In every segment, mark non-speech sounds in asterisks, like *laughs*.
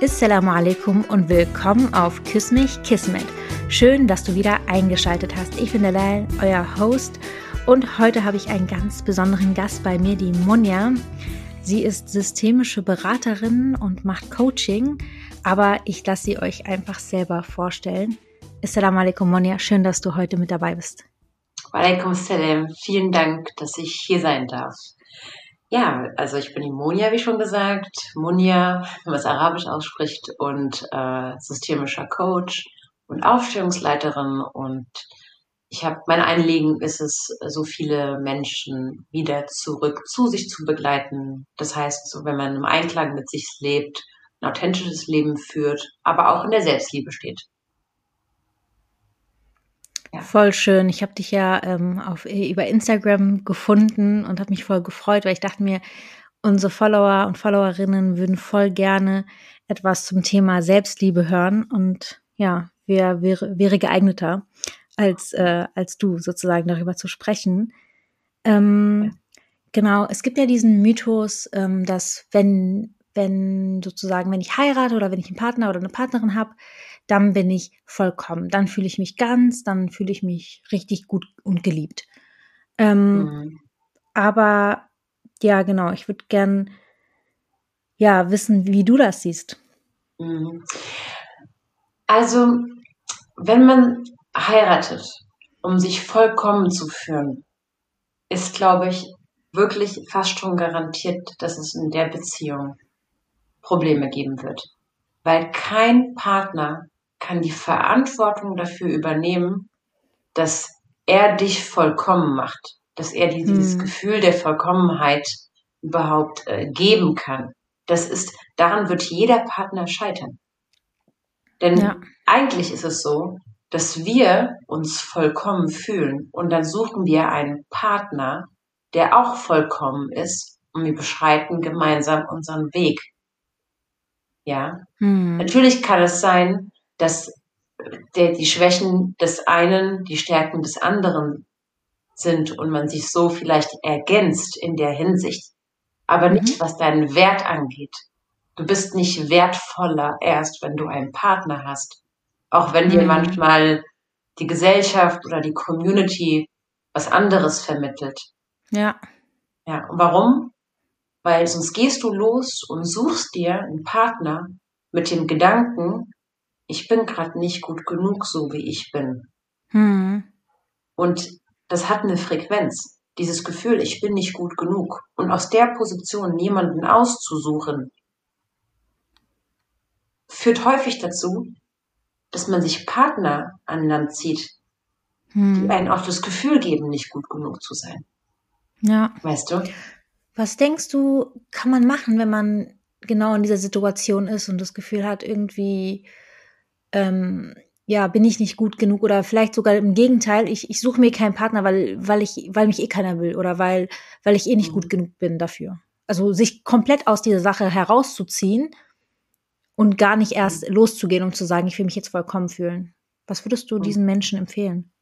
Assalamu alaikum und willkommen auf Küss mich Kismet. Schön, dass du wieder eingeschaltet hast. Ich bin Dalal, euer Host und heute habe ich einen ganz besonderen Gast bei mir, die Monja. Sie ist systemische Beraterin und macht Coaching, aber ich lasse sie euch einfach selber vorstellen. Assalamu alaikum Monja, schön, dass du heute mit dabei bist. Walaikum salam, vielen Dank, dass ich hier sein darf. Ja, also ich bin die Monia, wie schon gesagt. Monia, wenn man es arabisch ausspricht, und äh, systemischer Coach und Aufstellungsleiterin. Und ich habe mein Anliegen ist es, so viele Menschen wieder zurück zu sich zu begleiten. Das heißt, so wenn man im Einklang mit sich lebt, ein authentisches Leben führt, aber auch in der Selbstliebe steht. Ja. Voll schön. Ich habe dich ja ähm, auf, äh, über Instagram gefunden und habe mich voll gefreut, weil ich dachte mir, unsere Follower und Followerinnen würden voll gerne etwas zum Thema Selbstliebe hören. Und ja, wer wäre, wäre geeigneter, als, äh, als du sozusagen darüber zu sprechen. Ähm, ja. Genau, es gibt ja diesen Mythos, ähm, dass wenn, wenn sozusagen, wenn ich heirate oder wenn ich einen Partner oder eine Partnerin habe, dann bin ich vollkommen. Dann fühle ich mich ganz, dann fühle ich mich richtig gut und geliebt. Ähm, mhm. Aber ja, genau, ich würde gern ja wissen, wie du das siehst. Mhm. Also, wenn man heiratet, um sich vollkommen zu fühlen, ist, glaube ich, wirklich fast schon garantiert, dass es in der Beziehung Probleme geben wird. Weil kein Partner kann die Verantwortung dafür übernehmen, dass er dich vollkommen macht, dass er dir dieses hm. Gefühl der Vollkommenheit überhaupt äh, geben kann. Das ist, daran wird jeder Partner scheitern. Denn ja. eigentlich ist es so, dass wir uns vollkommen fühlen und dann suchen wir einen Partner, der auch vollkommen ist und wir beschreiten gemeinsam unseren Weg. Ja. Hm. Natürlich kann es sein, dass der, die Schwächen des einen die Stärken des anderen sind und man sich so vielleicht ergänzt in der Hinsicht, aber mhm. nicht was deinen Wert angeht. Du bist nicht wertvoller erst, wenn du einen Partner hast, auch wenn dir mhm. manchmal die Gesellschaft oder die Community was anderes vermittelt. Ja. Ja, und warum? Weil sonst gehst du los und suchst dir einen Partner mit dem Gedanken, ich bin gerade nicht gut genug, so wie ich bin. Hm. Und das hat eine Frequenz. Dieses Gefühl, ich bin nicht gut genug. Und aus der Position jemanden auszusuchen, führt häufig dazu, dass man sich Partner an Land zieht, hm. die einen auch das Gefühl geben, nicht gut genug zu sein. Ja. Weißt du? Was denkst du, kann man machen, wenn man genau in dieser Situation ist und das Gefühl hat, irgendwie ähm, ja, bin ich nicht gut genug oder vielleicht sogar im Gegenteil, ich, ich suche mir keinen Partner, weil, weil ich, weil mich eh keiner will oder weil, weil ich eh nicht gut mhm. genug bin dafür. Also sich komplett aus dieser Sache herauszuziehen und gar nicht erst mhm. loszugehen, um zu sagen, ich will mich jetzt vollkommen fühlen. Was würdest du mhm. diesen Menschen empfehlen?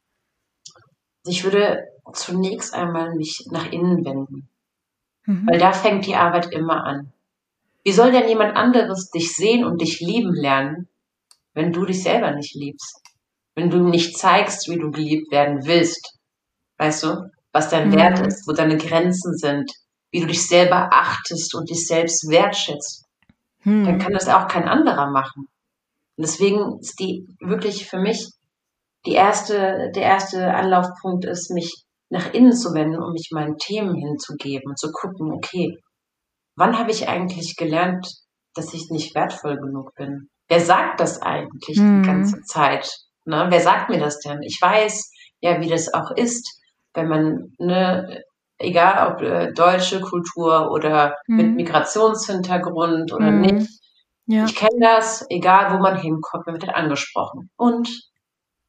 Ich würde zunächst einmal mich nach innen wenden. Mhm. Weil da fängt die Arbeit immer an. Wie soll denn jemand anderes dich sehen und dich lieben lernen, wenn du dich selber nicht liebst. Wenn du nicht zeigst, wie du geliebt werden willst. Weißt du, was dein mhm. Wert ist, wo deine Grenzen sind, wie du dich selber achtest und dich selbst wertschätzt. Mhm. Dann kann das auch kein anderer machen. Und deswegen ist die wirklich für mich die erste, der erste Anlaufpunkt ist, mich nach innen zu wenden, um mich meinen Themen hinzugeben und zu gucken, okay, wann habe ich eigentlich gelernt, dass ich nicht wertvoll genug bin? Wer sagt das eigentlich mhm. die ganze Zeit? Ne? Wer sagt mir das denn? Ich weiß ja, wie das auch ist, wenn man, ne, egal ob äh, deutsche Kultur oder mhm. mit Migrationshintergrund oder mhm. nicht. Ja. Ich kenne das, egal wo man hinkommt, man wird dann angesprochen. Und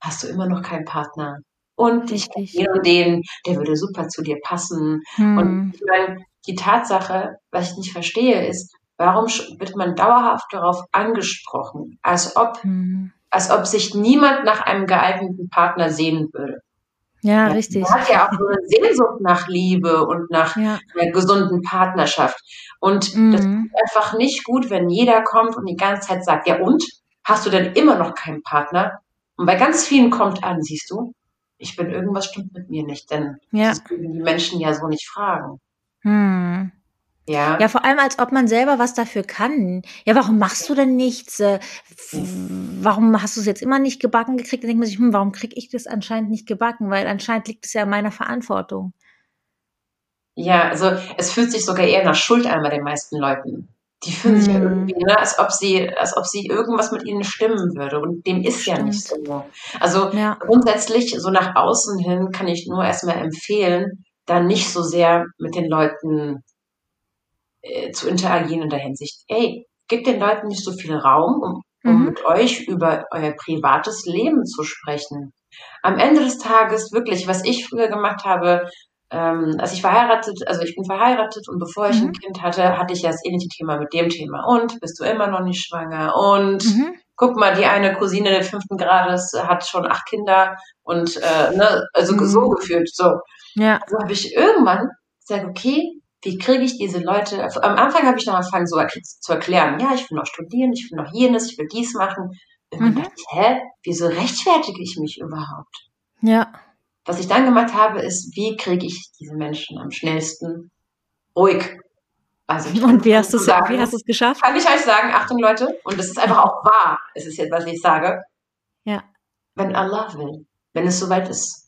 hast du immer noch keinen Partner? Und ich kenne den und den, der würde super zu dir passen. Und mhm. ich meine, die Tatsache, was ich nicht verstehe, ist, Warum wird man dauerhaft darauf angesprochen, als ob, mhm. als ob sich niemand nach einem geeigneten Partner sehen würde? Ja, ja, richtig. Man hat ja auch so eine Sehnsucht nach Liebe und nach ja. einer gesunden Partnerschaft. Und mhm. das ist einfach nicht gut, wenn jeder kommt und die ganze Zeit sagt, ja und? Hast du denn immer noch keinen Partner? Und bei ganz vielen kommt an, siehst du, ich bin irgendwas stimmt mit mir nicht, denn ja. das können die Menschen ja so nicht fragen. Hm. Ja. Ja, vor allem, als ob man selber was dafür kann. Ja, warum machst du denn nichts? Äh, warum hast du es jetzt immer nicht gebacken gekriegt? Dann denkt man sich, hm, warum kriege ich das anscheinend nicht gebacken? Weil anscheinend liegt es ja in meiner Verantwortung. Ja, also es fühlt sich sogar eher nach Schuld an bei den meisten Leuten. Die fühlen hm. sich ja hm. irgendwie, ne, als ob sie, als ob sie irgendwas mit ihnen stimmen würde. Und dem ist Stimmt. ja nicht so. Also ja. grundsätzlich, so nach außen hin, kann ich nur erstmal empfehlen, da nicht so sehr mit den Leuten äh, zu interagieren in der Hinsicht. Ey, gebt den Leuten nicht so viel Raum, um, um mhm. mit euch über euer privates Leben zu sprechen. Am Ende des Tages wirklich, was ich früher gemacht habe, ähm, als ich verheiratet, also ich bin verheiratet und bevor ich mhm. ein Kind hatte, hatte ich ja das ähnliche Thema mit dem Thema. Und bist du immer noch nicht schwanger? Und mhm. guck mal, die eine Cousine der fünften Grades hat schon acht Kinder und äh, ne, also mhm. so gefühlt. So. Ja. Also habe ich irgendwann gesagt, okay, wie kriege ich diese Leute, am Anfang habe ich noch angefangen so zu erklären, ja, ich will noch studieren, ich will noch jenes, ich will dies machen. Irgendwann mhm. dachte hä, wieso rechtfertige ich mich überhaupt? Ja. Was ich dann gemacht habe, ist, wie kriege ich diese Menschen am schnellsten ruhig? Also und wie hast, sagen, wie hast du es geschafft? Kann ich euch sagen, Achtung Leute, und das ist einfach auch wahr, es ist jetzt, was ich sage. Ja. Wenn Allah will, wenn es soweit ist,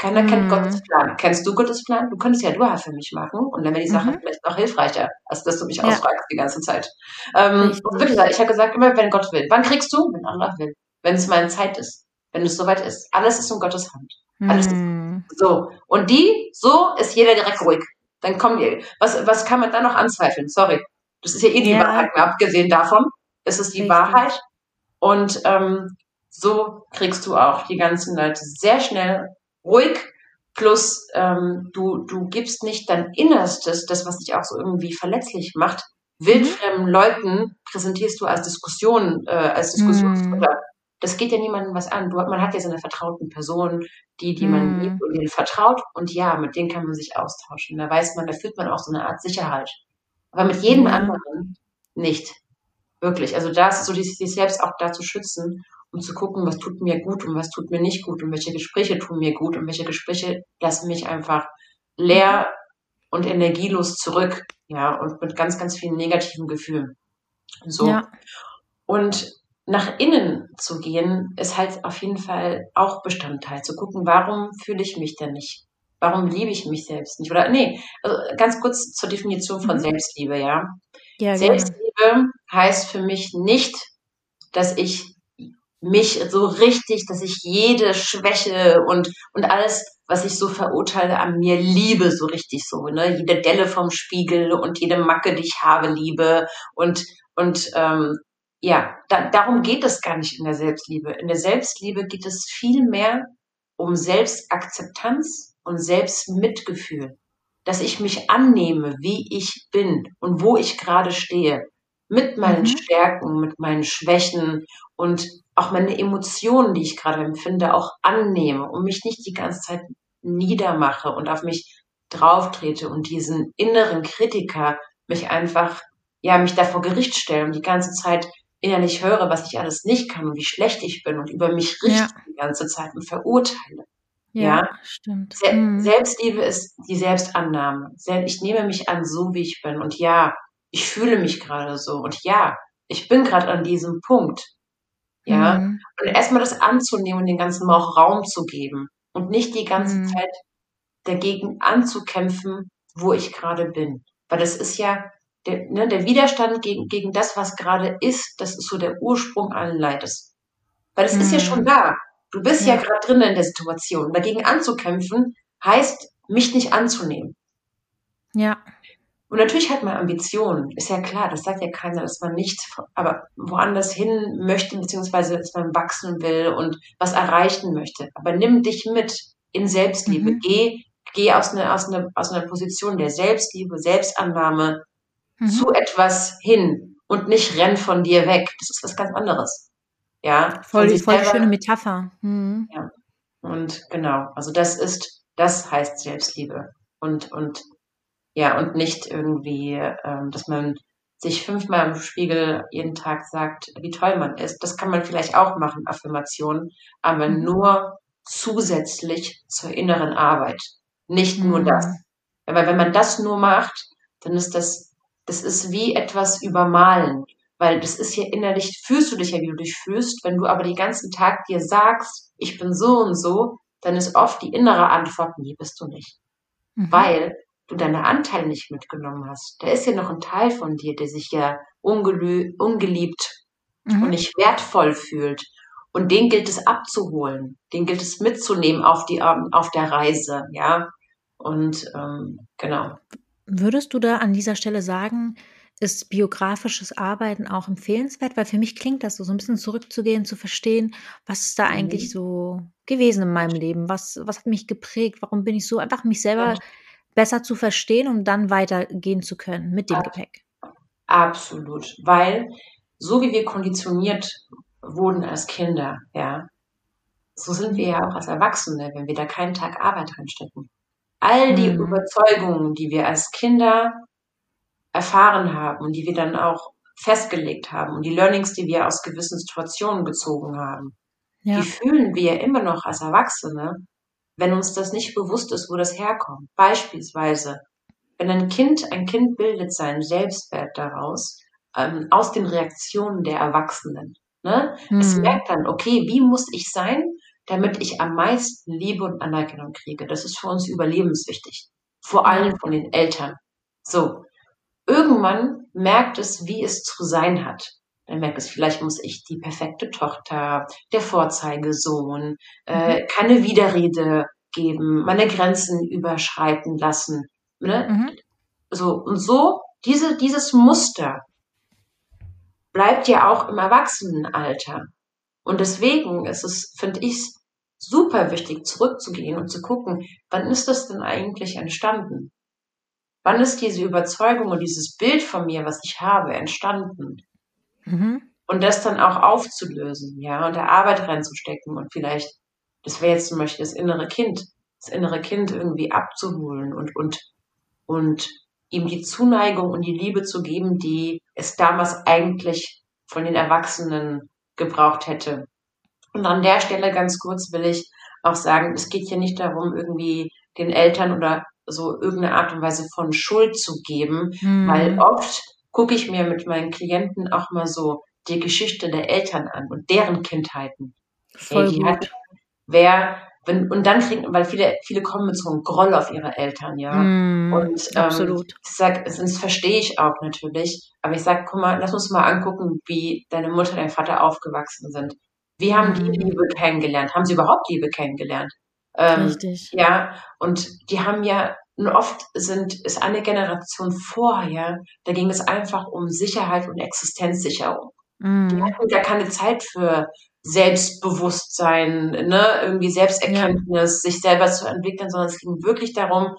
keiner kennt mhm. Gottes Plan. Kennst du Gottes Plan? Du könntest ja Dua für mich machen und dann wäre die Sache mhm. vielleicht noch hilfreicher, als dass du mich ja. ausfragst die ganze Zeit. Ähm, wirklich, ich habe gesagt, immer wenn Gott will. Wann kriegst du? Wenn Allah will. Wenn es meine Zeit ist. Wenn es soweit ist. Alles ist in Gottes Hand. Alles mhm. ist so. Und die, so ist jeder direkt ruhig. Dann kommen die, was, was kann man da noch anzweifeln? Sorry. Das ist ja eh die ja. Wahrheit. Abgesehen davon ist es die Richtig. Wahrheit. Und ähm, so kriegst du auch die ganzen Leute sehr schnell ruhig, plus ähm, du, du gibst nicht dein Innerstes, das, was dich auch so irgendwie verletzlich macht, wildfremden mhm. Leuten präsentierst du als Diskussion, äh, als Diskussionsfutter. Mhm. Das geht ja niemandem was an. Du, man hat ja seine vertrauten Personen, die, die man mhm. liebt und denen vertraut. Und ja, mit denen kann man sich austauschen. Da weiß man, da fühlt man auch so eine Art Sicherheit. Aber mit jedem anderen nicht. Wirklich. Also da ist so, sich selbst auch da zu schützen um zu gucken, was tut mir gut und was tut mir nicht gut und welche Gespräche tun mir gut und welche Gespräche lassen mich einfach leer und energielos zurück, ja, und mit ganz, ganz vielen negativen Gefühlen. So. Ja. Und nach innen zu gehen, ist halt auf jeden Fall auch Bestandteil, zu gucken, warum fühle ich mich denn nicht? Warum liebe ich mich selbst nicht? Oder nee, also ganz kurz zur Definition von mhm. Selbstliebe, ja. ja Selbstliebe genau. heißt für mich nicht, dass ich mich so richtig, dass ich jede Schwäche und, und alles, was ich so verurteile, an mir liebe, so richtig so, ne? Jede Delle vom Spiegel und jede Macke, die ich habe, liebe. Und, und ähm, ja, da, darum geht es gar nicht in der Selbstliebe. In der Selbstliebe geht es viel mehr um Selbstakzeptanz und Selbstmitgefühl. Dass ich mich annehme, wie ich bin und wo ich gerade stehe. Mit meinen mhm. Stärken, mit meinen Schwächen und auch meine Emotionen, die ich gerade empfinde, auch annehme und mich nicht die ganze Zeit niedermache und auf mich drauftrete und diesen inneren Kritiker mich einfach, ja, mich da vor Gericht stelle und die ganze Zeit innerlich höre, was ich alles nicht kann und wie schlecht ich bin und über mich richte ja. die ganze Zeit und verurteile. Ja, ja? stimmt. Se mhm. Selbstliebe ist die Selbstannahme. Ich nehme mich an, so wie ich bin. Und ja, ich fühle mich gerade so. Und ja, ich bin gerade an diesem Punkt. Ja. Mhm. Und erstmal das anzunehmen und den ganzen auch Raum zu geben und nicht die ganze mhm. Zeit dagegen anzukämpfen, wo ich gerade bin. Weil das ist ja der, ne, der Widerstand gegen, gegen das, was gerade ist, das ist so der Ursprung allen Leides. Weil es mhm. ist ja schon mhm. da. Du bist ja, ja gerade drin in der Situation. Dagegen anzukämpfen heißt, mich nicht anzunehmen. Ja. Und natürlich hat man Ambitionen, ist ja klar, das sagt ja keiner, dass man nicht, aber woanders hin möchte, beziehungsweise dass man wachsen will und was erreichen möchte. Aber nimm dich mit in Selbstliebe. Mhm. Geh, geh aus einer, aus, einer, aus einer Position der Selbstliebe, Selbstannahme mhm. zu etwas hin und nicht renn von dir weg. Das ist was ganz anderes. Ja. Voll, voll selber, schöne Metapher. Mhm. Ja. Und genau, also das ist, das heißt Selbstliebe. Und, und ja, und nicht irgendwie, ähm, dass man sich fünfmal im Spiegel jeden Tag sagt, wie toll man ist. Das kann man vielleicht auch machen, Affirmationen, aber mhm. nur zusätzlich zur inneren Arbeit. Nicht nur mhm. das. Aber wenn man das nur macht, dann ist das, das ist wie etwas übermalen. Weil das ist ja innerlich, fühlst du dich ja, wie du dich fühlst. Wenn du aber den ganzen Tag dir sagst, ich bin so und so, dann ist oft die innere Antwort, nee, bist du nicht. Mhm. Weil du deine Anteile nicht mitgenommen hast. Da ist ja noch ein Teil von dir, der sich ja ungeliebt mhm. und nicht wertvoll fühlt. Und den gilt es abzuholen, den gilt es mitzunehmen auf die ähm, auf der Reise, ja. Und ähm, genau. Würdest du da an dieser Stelle sagen, ist biografisches Arbeiten auch empfehlenswert? Weil für mich klingt das so, so ein bisschen zurückzugehen, zu verstehen, was ist da mhm. eigentlich so gewesen in meinem Leben? Was, was hat mich geprägt? Warum bin ich so einfach mich selber ja. Besser zu verstehen, um dann weitergehen zu können mit dem Gepäck? Absolut. Weil so wie wir konditioniert wurden als Kinder, ja, so sind wir ja auch als Erwachsene, wenn wir da keinen Tag Arbeit reinstecken. All die mhm. Überzeugungen, die wir als Kinder erfahren haben und die wir dann auch festgelegt haben und die Learnings, die wir aus gewissen Situationen gezogen haben, ja. die fühlen wir immer noch als Erwachsene, wenn uns das nicht bewusst ist, wo das herkommt. Beispielsweise, wenn ein Kind, ein Kind bildet seinen Selbstwert daraus, ähm, aus den Reaktionen der Erwachsenen. Ne? Mhm. Es merkt dann, okay, wie muss ich sein, damit ich am meisten Liebe und Anerkennung kriege? Das ist für uns überlebenswichtig. Vor allem von den Eltern. So. Irgendwann merkt es, wie es zu sein hat. Dann merkt es, vielleicht muss ich die perfekte Tochter, der Vorzeigesohn, äh, mhm. keine Widerrede geben, meine Grenzen überschreiten lassen. Ne? Mhm. So, und so, diese, dieses Muster bleibt ja auch im Erwachsenenalter. Und deswegen ist es, finde ich, super wichtig, zurückzugehen und zu gucken, wann ist das denn eigentlich entstanden? Wann ist diese Überzeugung und dieses Bild von mir, was ich habe, entstanden? Mhm. Und das dann auch aufzulösen, ja, und der Arbeit reinzustecken und vielleicht, das wäre jetzt zum Beispiel das innere Kind, das innere Kind irgendwie abzuholen und, und, und ihm die Zuneigung und die Liebe zu geben, die es damals eigentlich von den Erwachsenen gebraucht hätte. Und an der Stelle ganz kurz will ich auch sagen, es geht hier nicht darum, irgendwie den Eltern oder so irgendeine Art und Weise von Schuld zu geben, mhm. weil oft gucke ich mir mit meinen Klienten auch mal so die Geschichte der Eltern an und deren Kindheiten. Voll Ey. Hat, wer wenn, und dann kriegen, weil viele, viele kommen mit so einem Groll auf ihre Eltern, ja. Mm, und ähm, absolut. ich sag, das verstehe ich auch natürlich, aber ich sag, guck mal, lass uns mal angucken, wie deine Mutter, dein Vater aufgewachsen sind. Wie haben die mm. Liebe kennengelernt? Haben sie überhaupt Liebe kennengelernt? Ähm, Richtig. Ja, und die haben ja, oft sind, ist eine Generation vorher, da ging es einfach um Sicherheit und Existenzsicherung. Mm. Die hatten ja keine Zeit für Selbstbewusstsein, ne, irgendwie Selbsterkenntnis, ja. sich selber zu entwickeln, sondern es ging wirklich darum,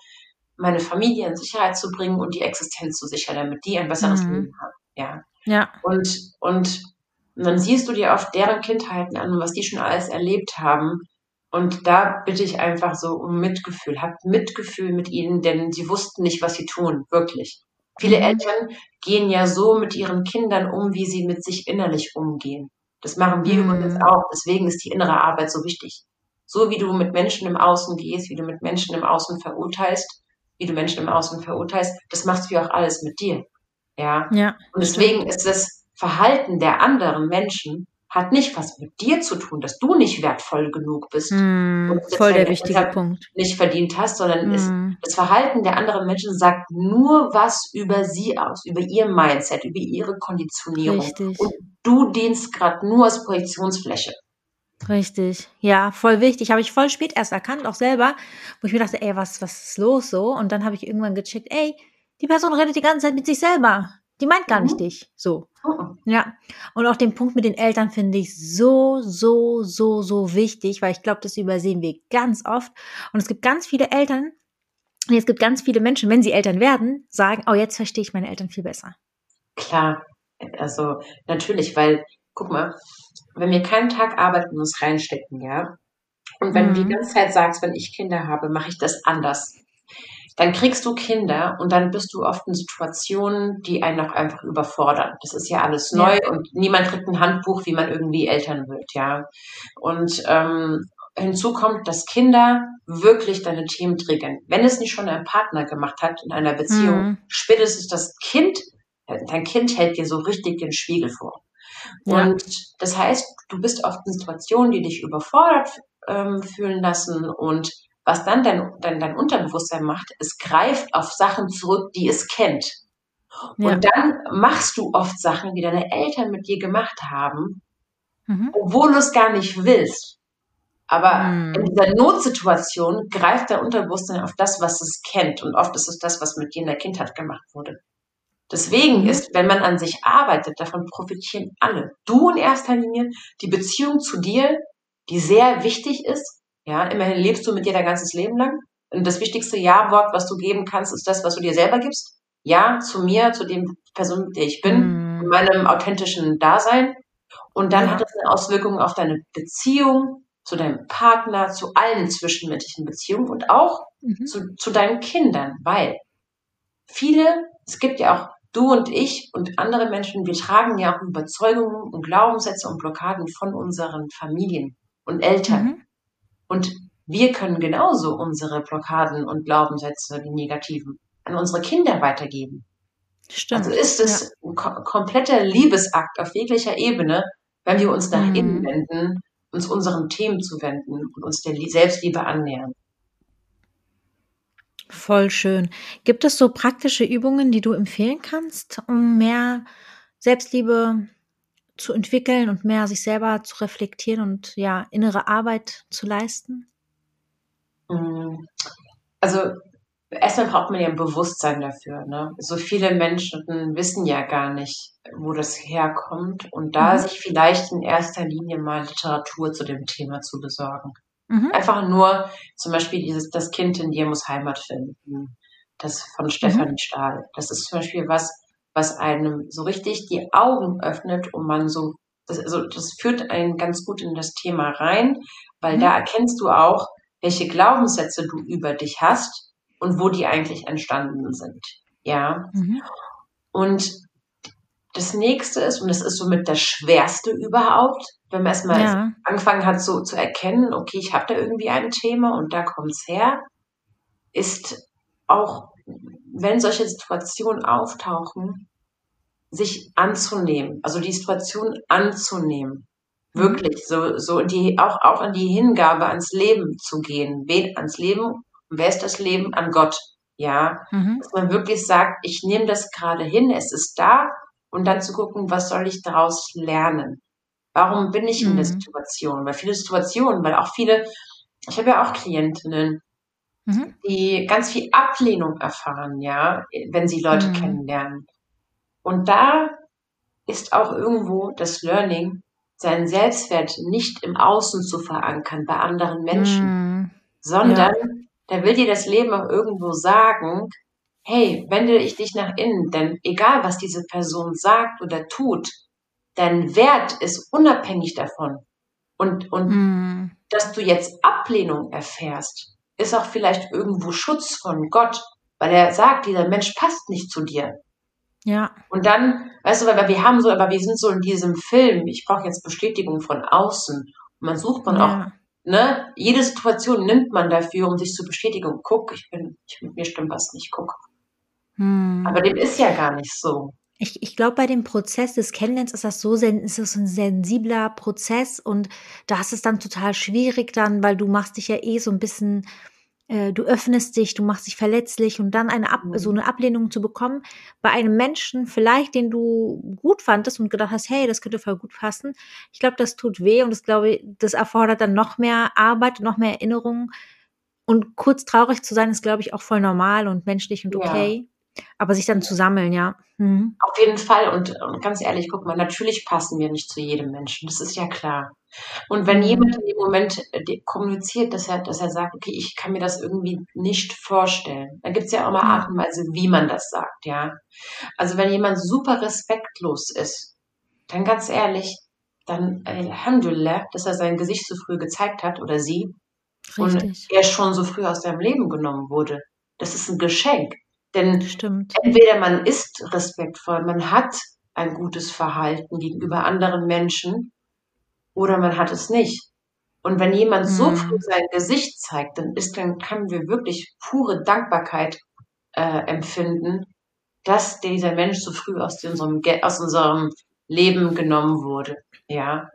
meine Familie in Sicherheit zu bringen und die Existenz zu sichern, damit die ein besseres mhm. Leben haben. Ja. ja. Und, und dann siehst du dir oft deren Kindheiten an, was die schon alles erlebt haben. Und da bitte ich einfach so um Mitgefühl. Habt Mitgefühl mit ihnen, denn sie wussten nicht, was sie tun, wirklich. Viele mhm. Eltern gehen ja so mit ihren Kindern um, wie sie mit sich innerlich umgehen. Das machen wir mhm. übrigens auch. Deswegen ist die innere Arbeit so wichtig. So wie du mit Menschen im Außen gehst, wie du mit Menschen im Außen verurteilst, wie du Menschen im Außen verurteilst, das machst du ja auch alles mit dir. Ja. ja Und deswegen stimmt. ist das Verhalten der anderen Menschen hat nicht was mit dir zu tun, dass du nicht wertvoll genug bist mm, und voll der wichtige Punkt nicht verdient hast, sondern mm. ist, das Verhalten der anderen Menschen sagt nur was über sie aus, über ihr Mindset, über ihre Konditionierung. Richtig. Und du dienst gerade nur als Projektionsfläche. Richtig, ja, voll wichtig. Habe ich voll spät erst erkannt, auch selber, wo ich mir dachte, ey, was, was ist los so? Und dann habe ich irgendwann gecheckt, ey, die Person redet die ganze Zeit mit sich selber. Die meint gar nicht mhm. dich. So. Mhm. Ja. Und auch den Punkt mit den Eltern finde ich so, so, so, so wichtig, weil ich glaube, das übersehen wir ganz oft. Und es gibt ganz viele Eltern, es gibt ganz viele Menschen, wenn sie Eltern werden, sagen, oh, jetzt verstehe ich meine Eltern viel besser. Klar. Also, natürlich, weil, guck mal, wenn wir keinen Tag arbeiten und uns reinstecken, ja, Und wenn mhm. du die mhm. ganze Zeit sagst, wenn ich Kinder habe, mache ich das anders, dann kriegst du Kinder und dann bist du oft in Situationen, die einen auch einfach überfordern. Das ist ja alles neu ja. und niemand kriegt ein Handbuch, wie man irgendwie Eltern wird, ja. Und ähm, hinzu kommt, dass Kinder wirklich deine Themen triggern. Wenn es nicht schon ein Partner gemacht hat in einer Beziehung, mhm. spätestens das Kind, dein Kind hält dir so richtig den Spiegel vor. Ja. Und das heißt, du bist oft in Situationen, die dich überfordert ähm, fühlen lassen und was dann dein, dein, dein Unterbewusstsein macht, es greift auf Sachen zurück, die es kennt. Ja. Und dann machst du oft Sachen, die deine Eltern mit dir gemacht haben, mhm. obwohl du es gar nicht willst. Aber mhm. in dieser Notsituation greift der Unterbewusstsein auf das, was es kennt. Und oft ist es das, was mit dir in der Kindheit gemacht wurde. Deswegen mhm. ist, wenn man an sich arbeitet, davon profitieren alle. Du in erster Linie, die Beziehung zu dir, die sehr wichtig ist, ja, immerhin lebst du mit dir dein ganzes Leben lang. Und das wichtigste Ja-Wort, was du geben kannst, ist das, was du dir selber gibst. Ja, zu mir, zu dem Person, der ich bin, mm. meinem authentischen Dasein. Und dann ja. hat das eine Auswirkung auf deine Beziehung, zu deinem Partner, zu allen zwischenmenschlichen Beziehungen und auch mhm. zu, zu deinen Kindern, weil viele, es gibt ja auch du und ich und andere Menschen, wir tragen ja auch Überzeugungen und Glaubenssätze und Blockaden von unseren Familien und Eltern. Mhm. Und wir können genauso unsere Blockaden und Glaubenssätze, die negativen, an unsere Kinder weitergeben. Stimmt. Also ist es ja. ein kom kompletter Liebesakt auf jeglicher Ebene, wenn wir uns nach mhm. innen wenden, uns unseren Themen zu wenden und uns der Selbstliebe annähern. Voll schön. Gibt es so praktische Übungen, die du empfehlen kannst, um mehr Selbstliebe zu entwickeln und mehr sich selber zu reflektieren und ja, innere Arbeit zu leisten? Mm, also erstmal braucht man ja ein Bewusstsein dafür. Ne? So viele Menschen wissen ja gar nicht, wo das herkommt und da mhm. sich vielleicht in erster Linie mal Literatur zu dem Thema zu besorgen. Mhm. Einfach nur zum Beispiel dieses Das Kind in dir muss Heimat finden. Das von Stefanie mhm. Stahl. Das ist zum Beispiel was, was einem so richtig die Augen öffnet und man so, das, also das führt einen ganz gut in das Thema rein, weil mhm. da erkennst du auch, welche Glaubenssätze du über dich hast und wo die eigentlich entstanden sind. Ja. Mhm. Und das nächste ist, und das ist somit das Schwerste überhaupt, wenn man erstmal ja. angefangen hat, so zu erkennen, okay, ich habe da irgendwie ein Thema und da kommt's her, ist auch wenn solche Situationen auftauchen, sich anzunehmen, also die Situation anzunehmen. Wirklich, so, so die, auch, auch in die Hingabe ans Leben zu gehen. Wen ans Leben? Wer ist das Leben? An Gott. Ja. Mhm. Dass man wirklich sagt, ich nehme das gerade hin, es ist da, und dann zu gucken, was soll ich daraus lernen? Warum bin ich in der mhm. Situation? Weil viele Situationen, weil auch viele, ich habe ja auch Klientinnen, mhm. die ganz viel Ablehnung erfahren, ja, wenn sie Leute mhm. kennenlernen. Und da ist auch irgendwo das Learning, seinen Selbstwert nicht im Außen zu verankern bei anderen Menschen, mhm. sondern ja. da will dir das Leben auch irgendwo sagen, hey, wende ich dich nach innen, denn egal was diese Person sagt oder tut, dein Wert ist unabhängig davon. Und, und mm. dass du jetzt Ablehnung erfährst, ist auch vielleicht irgendwo Schutz von Gott, weil er sagt, dieser Mensch passt nicht zu dir. Ja. Und dann, weißt du, weil wir haben so, aber wir sind so in diesem Film, ich brauche jetzt Bestätigung von außen. Und man sucht man ja. auch, ne, jede Situation nimmt man dafür, um sich zu bestätigen. Guck, ich bin, ich, mit mir stimmt was nicht, guck. Hm. Aber dem ist ja gar nicht so. Ich, ich glaube, bei dem Prozess des Kennenlernens ist das so ist das ein sensibler Prozess und da ist es dann total schwierig dann, weil du machst dich ja eh so ein bisschen äh, du öffnest dich, du machst dich verletzlich und dann eine Ab so eine Ablehnung zu bekommen bei einem Menschen vielleicht, den du gut fandest und gedacht hast, hey, das könnte voll gut passen. Ich glaube, das tut weh und das glaube ich, das erfordert dann noch mehr Arbeit, noch mehr Erinnerungen und kurz traurig zu sein ist, glaube ich, auch voll normal und menschlich und okay. Ja. Aber sich dann zu sammeln, ja. Mhm. Auf jeden Fall. Und, und, ganz ehrlich, guck mal, natürlich passen wir nicht zu jedem Menschen. Das ist ja klar. Und wenn mhm. jemand in dem Moment äh, kommuniziert, dass er, dass er sagt, okay, ich kann mir das irgendwie nicht vorstellen, dann gibt es ja auch mal Art und Weise, wie man das sagt, ja. Also wenn jemand super respektlos ist, dann ganz ehrlich, dann Alhamdulillah, dass er sein Gesicht zu früh gezeigt hat oder sie, Richtig. und er schon so früh aus deinem Leben genommen wurde. Das ist ein Geschenk. Denn Stimmt. entweder man ist respektvoll, man hat ein gutes Verhalten gegenüber anderen Menschen oder man hat es nicht. Und wenn jemand mhm. so früh sein Gesicht zeigt, dann ist, dann können wir wirklich pure Dankbarkeit äh, empfinden, dass dieser Mensch so früh aus unserem, aus unserem Leben genommen wurde. Ja.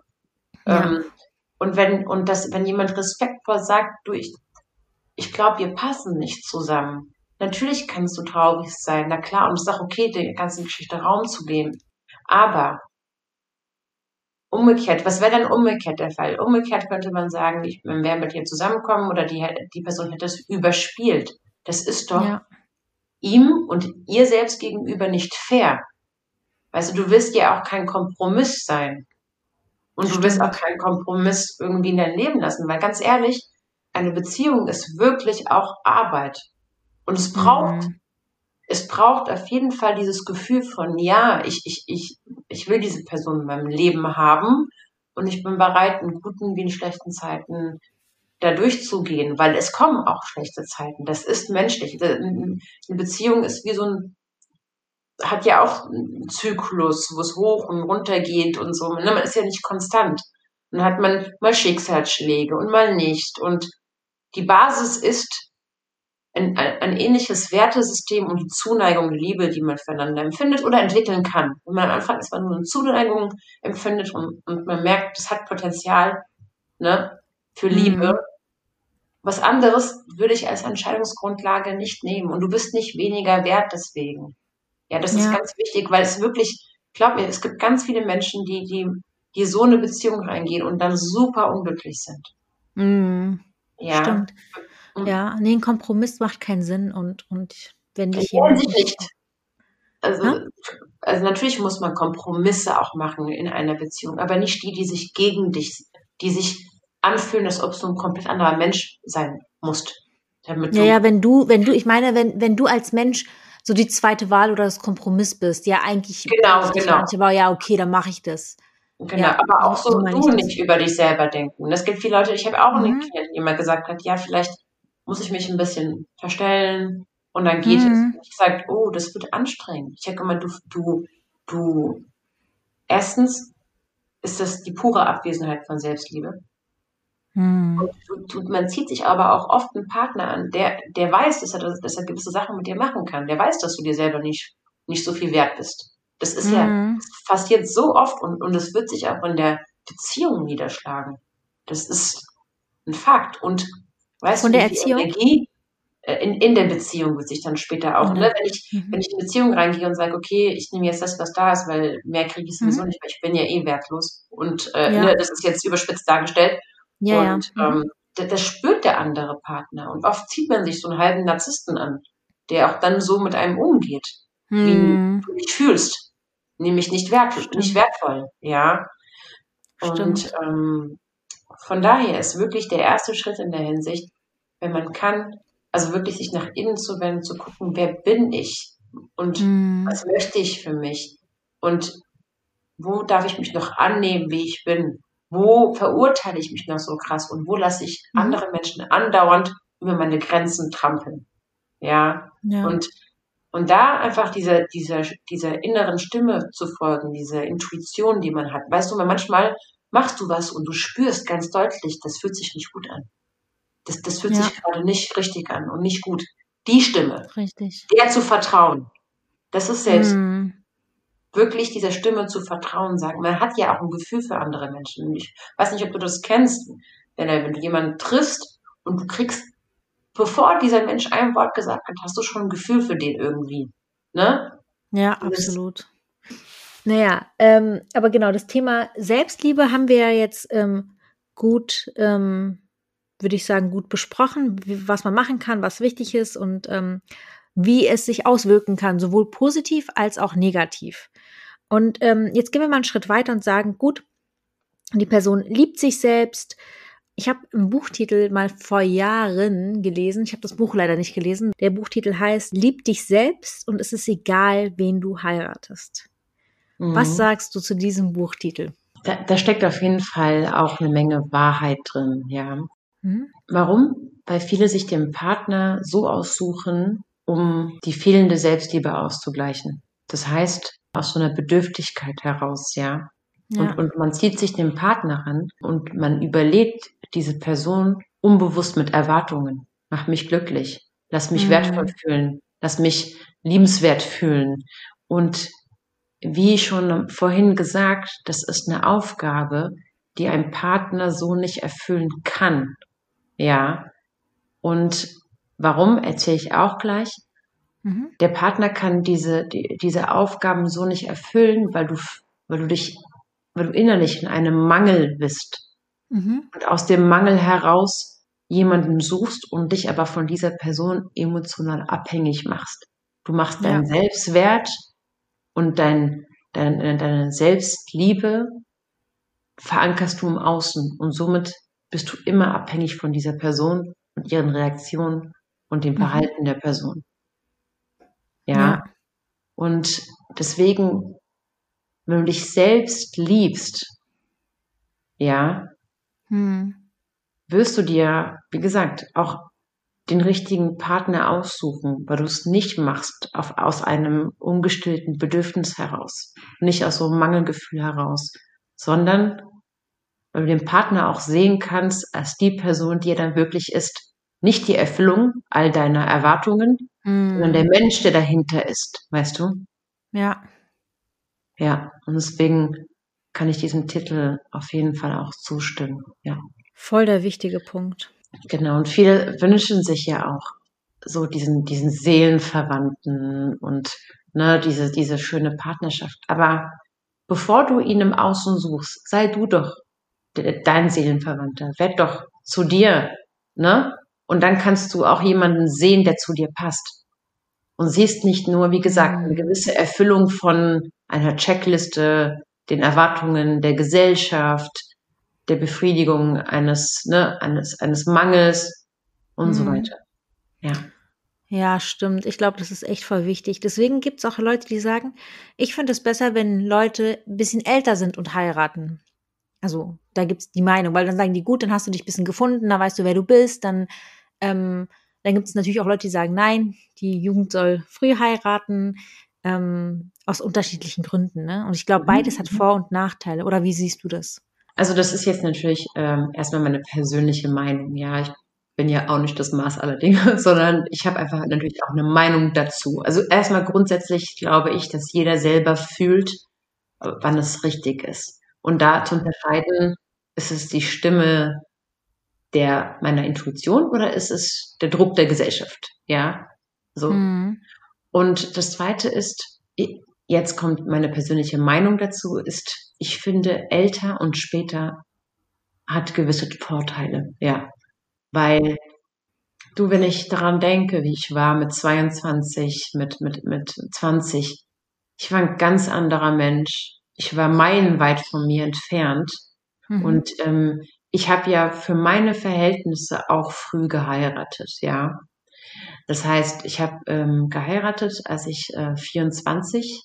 ja. Ähm, und wenn, und das, wenn jemand respektvoll sagt, du, ich, ich glaube, wir passen nicht zusammen. Natürlich kannst du traurig sein, na klar, und es ist auch okay, der ganzen Geschichte Raum zu geben. Aber umgekehrt, was wäre dann umgekehrt der Fall? Umgekehrt könnte man sagen, ich wäre mit dir zusammenkommen oder die, die Person hätte es überspielt. Das ist doch ja. ihm und ihr selbst gegenüber nicht fair. Weißt du, du willst ja auch kein Kompromiss sein. Und Stimmt. du willst auch keinen Kompromiss irgendwie in dein Leben lassen, weil ganz ehrlich, eine Beziehung ist wirklich auch Arbeit. Und es braucht, mhm. es braucht auf jeden Fall dieses Gefühl von, ja, ich, ich, ich, ich will diese Person in meinem Leben haben und ich bin bereit, in guten wie in schlechten Zeiten da durchzugehen, weil es kommen auch schlechte Zeiten. Das ist menschlich. Eine Beziehung ist wie so ein, hat ja auch einen Zyklus, wo es hoch und runter geht und so. Man ist ja nicht konstant. Dann hat man mal Schicksalsschläge und mal nicht. Und die Basis ist, ein, ein ähnliches Wertesystem und die Zuneigung, die Liebe, die man füreinander empfindet oder entwickeln kann. Wenn man am Anfang erstmal nur eine Zuneigung empfindet und, und man merkt, das hat Potenzial ne, für Liebe. Mhm. Was anderes würde ich als Entscheidungsgrundlage nicht nehmen. Und du bist nicht weniger wert deswegen. Ja, das ja. ist ganz wichtig, weil es wirklich, glaub mir, es gibt ganz viele Menschen, die, die, die so eine Beziehung reingehen und dann super unglücklich sind. Mhm. Ja. Stimmt. Mhm. Ja, nee, ein Kompromiss macht keinen Sinn und, und wenn dich jemand. Nicht. Also, also natürlich muss man Kompromisse auch machen in einer Beziehung, aber nicht die, die sich gegen dich, die sich anfühlen, als ob du ein komplett anderer Mensch sein musst. Damit ja, ja, wenn du, wenn du, ich meine, wenn, wenn du als Mensch so die zweite Wahl oder das Kompromiss bist, ja, eigentlich. Genau, genau. Manche, aber ja, okay, dann mache ich das. Genau, ja, aber auch so, du nicht über dich selber denken. Das gibt viele Leute, ich habe auch mhm. einen Klienten, die mal gesagt hat, ja, vielleicht muss ich mich ein bisschen verstellen und dann geht mhm. es. Ich sage, oh, das wird anstrengend. Ich sage immer, du, du, du, erstens ist das die pure Abwesenheit von Selbstliebe. Mhm. Und du, man zieht sich aber auch oft einen Partner an, der, der weiß, dass er, dass er gewisse Sachen mit dir machen kann. Der weiß, dass du dir selber nicht, nicht so viel wert bist. Das ist mhm. ja, das passiert so oft und, und es wird sich auch in der Beziehung niederschlagen. Das ist ein Fakt. Und Weißt Von du, der Erziehung? Energie äh, in, in der Beziehung wird sich dann später auch, mhm. ne, wenn ich, mhm. wenn ich in eine Beziehung reingehe und sage, okay, ich nehme jetzt das, was da ist, weil mehr kriege ich sowieso mhm. nicht, weil ich bin ja eh wertlos. Und äh, ja. ne, das ist jetzt überspitzt dargestellt. Ja, und ja. Mhm. Ähm, das, das spürt der andere Partner. Und oft zieht man sich so einen halben Narzissten an, der auch dann so mit einem umgeht, wie mhm. du dich fühlst. Nämlich nicht, wert, nicht wertvoll, ja. Und ähm, von daher ist wirklich der erste Schritt in der Hinsicht, wenn man kann, also wirklich sich nach innen zu wenden, zu gucken, wer bin ich und mm. was möchte ich für mich und wo darf ich mich noch annehmen, wie ich bin? Wo verurteile ich mich noch so krass und wo lasse ich mm. andere Menschen andauernd über meine Grenzen trampeln? Ja, ja. und und da einfach dieser, dieser, dieser inneren Stimme zu folgen, dieser Intuition, die man hat. Weißt du, manchmal machst du was und du spürst ganz deutlich, das fühlt sich nicht gut an. Das, das fühlt ja. sich gerade nicht richtig an und nicht gut. Die Stimme, richtig. der zu vertrauen, das ist selbst mm. wirklich dieser Stimme zu vertrauen, sagen. Man hat ja auch ein Gefühl für andere Menschen. Ich weiß nicht, ob du das kennst, wenn, wenn du jemanden triffst und du kriegst, bevor dieser Mensch ein Wort gesagt hat, hast du schon ein Gefühl für den irgendwie. Ne? Ja, absolut. Naja, ähm, aber genau, das Thema Selbstliebe haben wir ja jetzt ähm, gut, ähm, würde ich sagen, gut besprochen, was man machen kann, was wichtig ist und ähm, wie es sich auswirken kann, sowohl positiv als auch negativ. Und ähm, jetzt gehen wir mal einen Schritt weiter und sagen, gut, die Person liebt sich selbst. Ich habe einen Buchtitel mal vor Jahren gelesen. Ich habe das Buch leider nicht gelesen. Der Buchtitel heißt Lieb dich selbst und es ist egal, wen du heiratest. Mhm. Was sagst du zu diesem Buchtitel? Da, da, steckt auf jeden Fall auch eine Menge Wahrheit drin, ja. Mhm. Warum? Weil viele sich den Partner so aussuchen, um die fehlende Selbstliebe auszugleichen. Das heißt, aus so einer Bedürftigkeit heraus, ja. ja. Und, und man zieht sich den Partner an und man überlebt diese Person unbewusst mit Erwartungen. Mach mich glücklich. Lass mich mhm. wertvoll fühlen. Lass mich liebenswert fühlen. Und wie schon vorhin gesagt, das ist eine Aufgabe, die ein Partner so nicht erfüllen kann. Ja. Und warum erzähle ich auch gleich. Mhm. Der Partner kann diese, die, diese Aufgaben so nicht erfüllen, weil du, weil du dich, weil du innerlich in einem Mangel bist. Mhm. Und aus dem Mangel heraus jemanden suchst und dich aber von dieser Person emotional abhängig machst. Du machst deinen ja. Selbstwert und dein, dein, deine Selbstliebe verankerst du im Außen und somit bist du immer abhängig von dieser Person und ihren Reaktionen und dem mhm. Verhalten mhm. der Person. Ja? ja. Und deswegen, wenn du dich selbst liebst, ja, mhm. wirst du dir, wie gesagt, auch den richtigen Partner aussuchen, weil du es nicht machst auf, aus einem ungestillten Bedürfnis heraus, nicht aus so einem Mangelgefühl heraus, sondern weil du den Partner auch sehen kannst als die Person, die er dann wirklich ist. Nicht die Erfüllung all deiner Erwartungen, mm. sondern der Mensch, der dahinter ist, weißt du? Ja. Ja, und deswegen kann ich diesem Titel auf jeden Fall auch zustimmen, ja. Voll der wichtige Punkt. Genau, und viele wünschen sich ja auch so diesen, diesen Seelenverwandten und ne, diese, diese schöne Partnerschaft. Aber bevor du ihn im Außen suchst, sei du doch dein Seelenverwandter. Werd doch zu dir, ne? Und dann kannst du auch jemanden sehen, der zu dir passt. Und siehst nicht nur, wie gesagt, eine mhm. gewisse Erfüllung von einer Checkliste, den Erwartungen der Gesellschaft, der Befriedigung eines, ne, eines, eines Mangels und mhm. so weiter. Ja. Ja, stimmt. Ich glaube, das ist echt voll wichtig. Deswegen gibt es auch Leute, die sagen, ich finde es besser, wenn Leute ein bisschen älter sind und heiraten. Also da gibt es die Meinung, weil dann sagen die, gut, dann hast du dich ein bisschen gefunden, dann weißt du, wer du bist, dann, ähm, dann gibt es natürlich auch Leute, die sagen, nein, die Jugend soll früh heiraten, ähm, aus unterschiedlichen Gründen. Ne? Und ich glaube, beides hat mhm. Vor- und Nachteile. Oder wie siehst du das? Also das ist jetzt natürlich ähm, erstmal meine persönliche Meinung. Ja, ich bin ja auch nicht das Maß aller Dinge, *laughs* sondern ich habe einfach natürlich auch eine Meinung dazu. Also erstmal grundsätzlich glaube ich, dass jeder selber fühlt, wann es richtig ist. Und da zu unterscheiden, ist es die Stimme der meiner Intuition oder ist es der Druck der Gesellschaft? Ja, so. Mhm. Und das zweite ist, jetzt kommt meine persönliche Meinung dazu, ist, ich finde, älter und später hat gewisse Vorteile, ja. Weil du, wenn ich daran denke, wie ich war mit 22, mit, mit, mit 20, ich war ein ganz anderer Mensch ich war meilenweit von mir entfernt. Mhm. Und ähm, ich habe ja für meine Verhältnisse auch früh geheiratet, ja. Das heißt, ich habe ähm, geheiratet, als ich äh, 24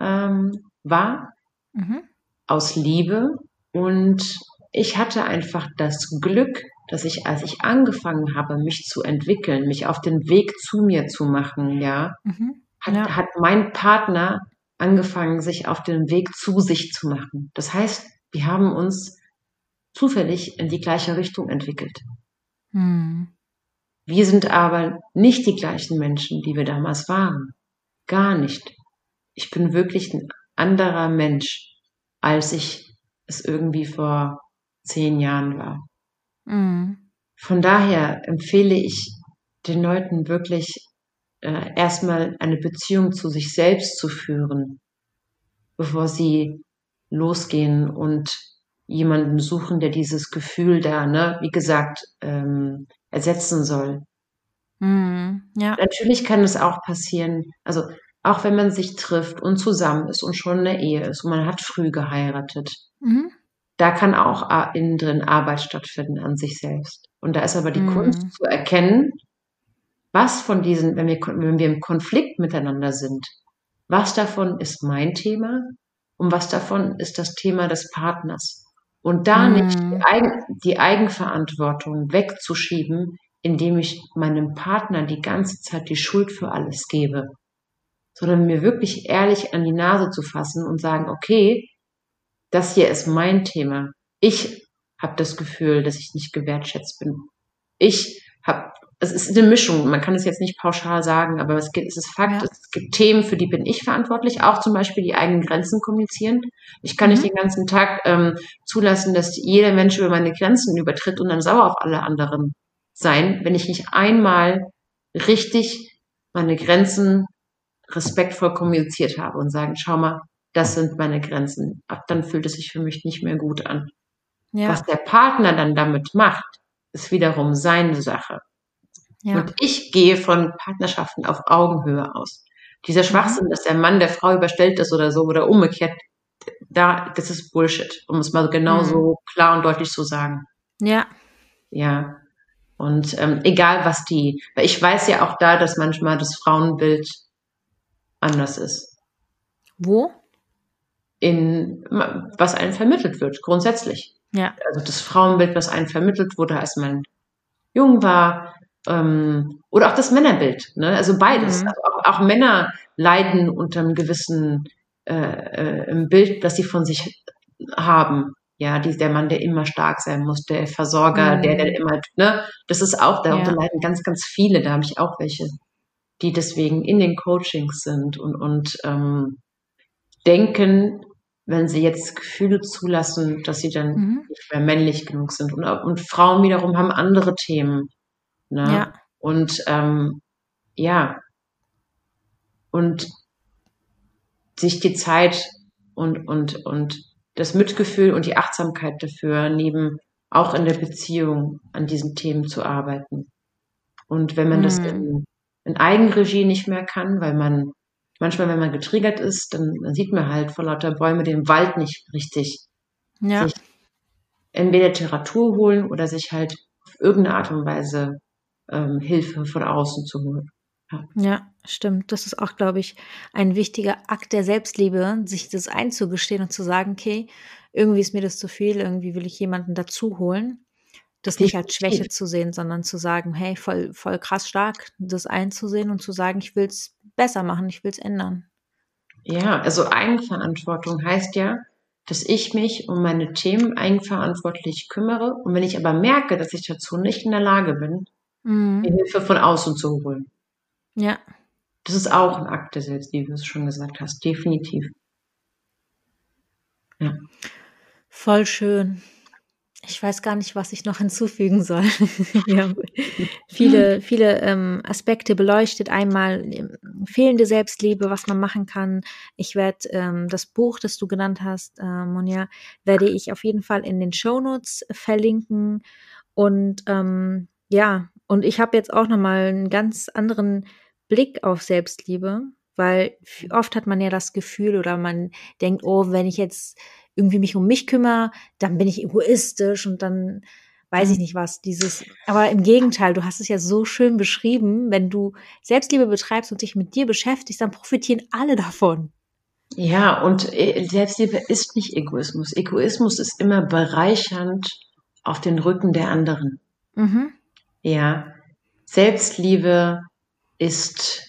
ähm, war, mhm. aus Liebe. Und ich hatte einfach das Glück, dass ich, als ich angefangen habe, mich zu entwickeln, mich auf den Weg zu mir zu machen, ja, mhm. Hat, ja. hat mein Partner angefangen, sich auf den Weg zu sich zu machen. Das heißt, wir haben uns zufällig in die gleiche Richtung entwickelt. Hm. Wir sind aber nicht die gleichen Menschen, die wir damals waren. Gar nicht. Ich bin wirklich ein anderer Mensch, als ich es irgendwie vor zehn Jahren war. Mhm. Von daher empfehle ich den Leuten wirklich äh, erstmal eine Beziehung zu sich selbst zu führen, bevor sie losgehen und jemanden suchen, der dieses Gefühl da, ne, wie gesagt, ähm, ersetzen soll. Mm, ja. Natürlich kann es auch passieren, also auch wenn man sich trifft und zusammen ist und schon in der Ehe ist und man hat früh geheiratet, mhm. da kann auch innen drin Arbeit stattfinden an sich selbst. Und da ist aber die mhm. Kunst zu erkennen, was von diesen, wenn wir, wenn wir im Konflikt miteinander sind, was davon ist mein Thema und was davon ist das Thema des Partners. Und da mhm. nicht die, Eigen, die Eigenverantwortung wegzuschieben, indem ich meinem Partner die ganze Zeit die Schuld für alles gebe, sondern mir wirklich ehrlich an die Nase zu fassen und sagen, okay, das hier ist mein Thema. Ich habe das Gefühl, dass ich nicht gewertschätzt bin. Ich habe, es ist eine Mischung, man kann es jetzt nicht pauschal sagen, aber es, gibt, es ist Fakt, ja. es gibt Themen, für die bin ich verantwortlich, auch zum Beispiel die eigenen Grenzen kommunizieren. Ich kann mhm. nicht den ganzen Tag ähm, zulassen, dass jeder Mensch über meine Grenzen übertritt und dann sauer auf alle anderen sein, wenn ich nicht einmal richtig meine Grenzen respektvoll kommuniziert habe und sagen, schau mal, das sind meine Grenzen. Ab dann fühlt es sich für mich nicht mehr gut an. Ja. Was der Partner dann damit macht, ist wiederum seine Sache. Ja. Und ich gehe von Partnerschaften auf Augenhöhe aus. Dieser mhm. Schwachsinn, mhm. dass der Mann der Frau überstellt ist oder so oder umgekehrt, da, das ist Bullshit, um es mal genau mhm. so klar und deutlich zu sagen. Ja. Ja. Und ähm, egal was die, weil ich weiß ja auch da, dass manchmal das Frauenbild anders ist. Wo? In was einem vermittelt wird, grundsätzlich. Ja. Also das Frauenbild, was einem vermittelt wurde, als man jung war, ähm, oder auch das Männerbild. Ne? Also beides. Mhm. Also auch, auch, Männer leiden unter einem gewissen äh, äh, Bild, das sie von sich haben. Ja, die, der Mann, der immer stark sein muss, der Versorger, mhm. der, der immer, ne, das ist auch, darunter ja. leiden ganz, ganz viele, da habe ich auch welche, die deswegen in den Coachings sind und, und ähm, denken, wenn sie jetzt Gefühle zulassen, dass sie dann mhm. nicht mehr männlich genug sind. Und, und Frauen wiederum haben andere Themen. Ne? Ja. Und ähm, ja, und sich die Zeit und, und, und das Mitgefühl und die Achtsamkeit dafür neben auch in der Beziehung an diesen Themen zu arbeiten. Und wenn man mhm. das in, in, Eigenregie nicht mehr kann, weil man manchmal, wenn man getriggert ist, dann, dann sieht man halt vor lauter Bäume den Wald nicht richtig. Ja. Sich entweder Literatur holen oder sich halt auf irgendeine Art und Weise ähm, Hilfe von außen zu holen. Ja. ja, stimmt. Das ist auch, glaube ich, ein wichtiger Akt der Selbstliebe, sich das einzugestehen und zu sagen, okay, irgendwie ist mir das zu viel, irgendwie will ich jemanden dazu holen. Das nicht als Schwäche zu sehen, sondern zu sagen, hey, voll, voll krass stark, das einzusehen und zu sagen, ich will es besser machen, ich will es ändern. Ja, also Eigenverantwortung heißt ja, dass ich mich um meine Themen eigenverantwortlich kümmere. Und wenn ich aber merke, dass ich dazu nicht in der Lage bin, mhm. Hilfe von außen zu holen, ja. Das ist auch ein Akt der Selbstliebe, wie du es schon gesagt hast, definitiv. Ja. Voll schön. Ich weiß gar nicht, was ich noch hinzufügen soll. *laughs* Wir haben viele, viele ähm, Aspekte beleuchtet. Einmal ähm, fehlende Selbstliebe, was man machen kann. Ich werde ähm, das Buch, das du genannt hast, äh, Monja, werde ich auf jeden Fall in den Show Notes verlinken. Und ähm, ja, und ich habe jetzt auch nochmal einen ganz anderen Blick auf Selbstliebe, weil oft hat man ja das Gefühl oder man denkt, oh, wenn ich jetzt irgendwie mich um mich kümmere, dann bin ich egoistisch und dann weiß ich mhm. nicht was, dieses, aber im Gegenteil, du hast es ja so schön beschrieben, wenn du Selbstliebe betreibst und dich mit dir beschäftigst, dann profitieren alle davon. Ja, und äh, Selbstliebe ist nicht Egoismus. Egoismus ist immer bereichernd auf den Rücken der anderen. Mhm. Ja, Selbstliebe ist,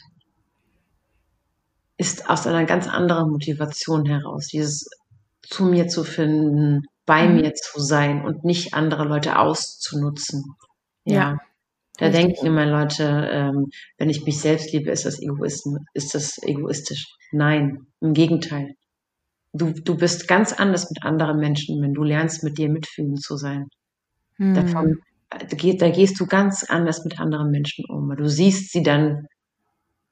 ist aus einer ganz anderen Motivation heraus, dieses zu mir zu finden, bei mhm. mir zu sein und nicht andere Leute auszunutzen. Ja. ja da richtig. denken immer Leute, ähm, wenn ich mich selbst liebe, ist das Egoismus, ist das egoistisch. Nein, im Gegenteil. Du, du bist ganz anders mit anderen Menschen, wenn du lernst, mit dir mitfühlen zu sein. Mhm. Davon da gehst du ganz anders mit anderen Menschen um. Du siehst sie dann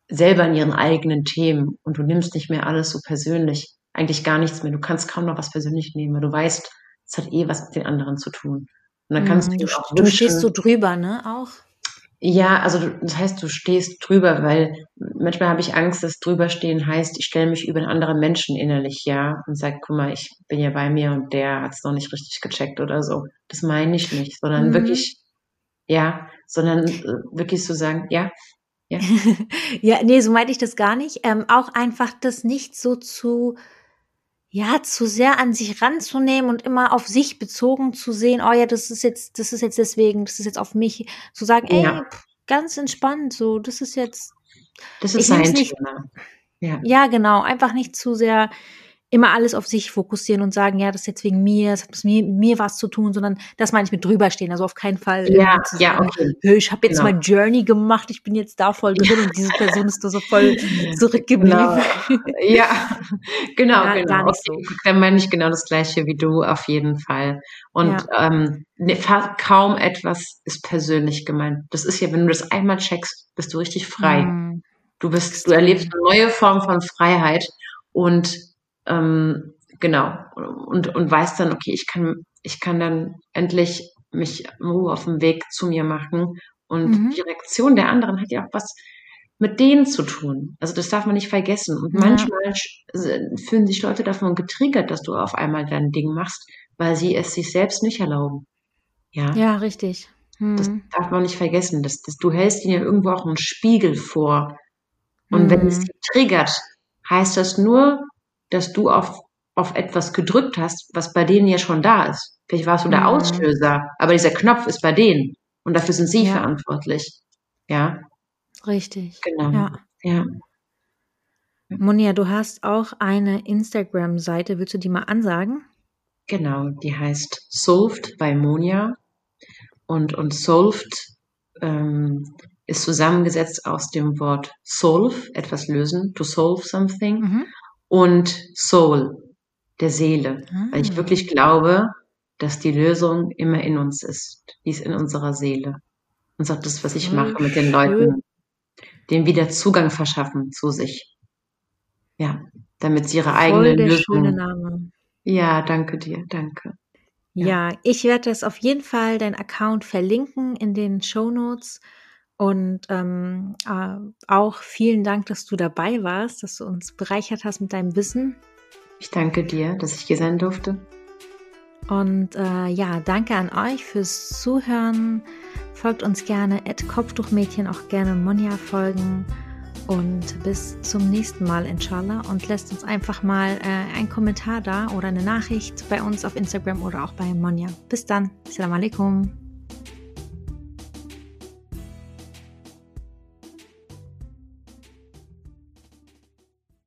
selber in ihren eigenen Themen und du nimmst nicht mehr alles so persönlich. Eigentlich gar nichts mehr. Du kannst kaum noch was persönlich nehmen. Du weißt, es hat eh was mit den anderen zu tun. Und dann kannst mm, du, du, auch du stehst so drüber, ne? Auch. Ja, also du, das heißt, du stehst drüber, weil manchmal habe ich Angst, dass drüberstehen heißt, ich stelle mich über andere Menschen innerlich, ja, und sage, guck mal, ich bin ja bei mir und der hat es noch nicht richtig gecheckt oder so. Das meine ich nicht, sondern mhm. wirklich, ja, sondern äh, wirklich zu so sagen, ja, ja. *laughs* ja, nee, so meinte ich das gar nicht. Ähm, auch einfach das nicht so zu ja, zu sehr an sich ranzunehmen und immer auf sich bezogen zu sehen, oh ja, das ist jetzt, das ist jetzt deswegen, das ist jetzt auf mich, zu sagen, ey, ja. ganz entspannt, so, das ist jetzt. Das ist sein Thema. Ja. ja, genau, einfach nicht zu sehr immer alles auf sich fokussieren und sagen, ja, das ist jetzt wegen mir, das hat mit mir, was zu tun, sondern das meine ich mit drüberstehen. Also auf keinen Fall. Ja, ja, okay. Ich habe jetzt genau. mein Journey gemacht, ich bin jetzt da voll drin und diese Person ist da so voll *laughs* zurückgeblieben. Genau. Ja, *laughs* genau, ja, genau. So. Dann meine ich genau das Gleiche wie du, auf jeden Fall. Und ja. ähm, ne, kaum etwas ist persönlich gemeint. Das ist ja, wenn du das einmal checkst, bist du richtig frei. Mhm. Du bist, du erlebst eine neue Form von Freiheit und ähm, genau und und weiß dann, okay, ich kann ich kann dann endlich mich in Ruhe auf den Weg zu mir machen und mhm. die Reaktion der anderen hat ja auch was mit denen zu tun. Also das darf man nicht vergessen. Und ja. manchmal fühlen sich Leute davon getriggert, dass du auf einmal dein Ding machst, weil sie es sich selbst nicht erlauben. Ja, ja richtig. Hm. Das darf man nicht vergessen. Das, das, du hältst ihnen ja irgendwo auch einen Spiegel vor. Und hm. wenn es sie triggert, heißt das nur, dass du auf, auf etwas gedrückt hast, was bei denen ja schon da ist. Vielleicht warst du der mhm. Auslöser, aber dieser Knopf ist bei denen und dafür sind sie ja. verantwortlich. Ja. Richtig. Genau. Ja. ja. Monia, du hast auch eine Instagram-Seite. Willst du die mal ansagen? Genau, die heißt Solved by Monia. Und, und Solved ähm, ist zusammengesetzt aus dem Wort solve, etwas lösen, to solve something, mhm und Soul, der Seele. Ah. Weil ich wirklich glaube, dass die Lösung immer in uns ist. Die ist in unserer Seele. Und auch das, was ich mache mit den Leuten, denen wieder Zugang verschaffen zu sich. Ja, damit sie ihre Voll eigene der Lösung. Schöne Name. Ja, danke dir, danke. Ja. ja, ich werde das auf jeden Fall, dein Account verlinken in den Show Notes. Und ähm, äh, auch vielen Dank, dass du dabei warst, dass du uns bereichert hast mit deinem Wissen. Ich danke dir, dass ich hier sein durfte. Und äh, ja, danke an euch fürs Zuhören. Folgt uns gerne, at Kopftuchmädchen, auch gerne Monja folgen. Und bis zum nächsten Mal, inshallah. Und lasst uns einfach mal äh, einen Kommentar da oder eine Nachricht bei uns auf Instagram oder auch bei Monja. Bis dann. Assalamu alaikum.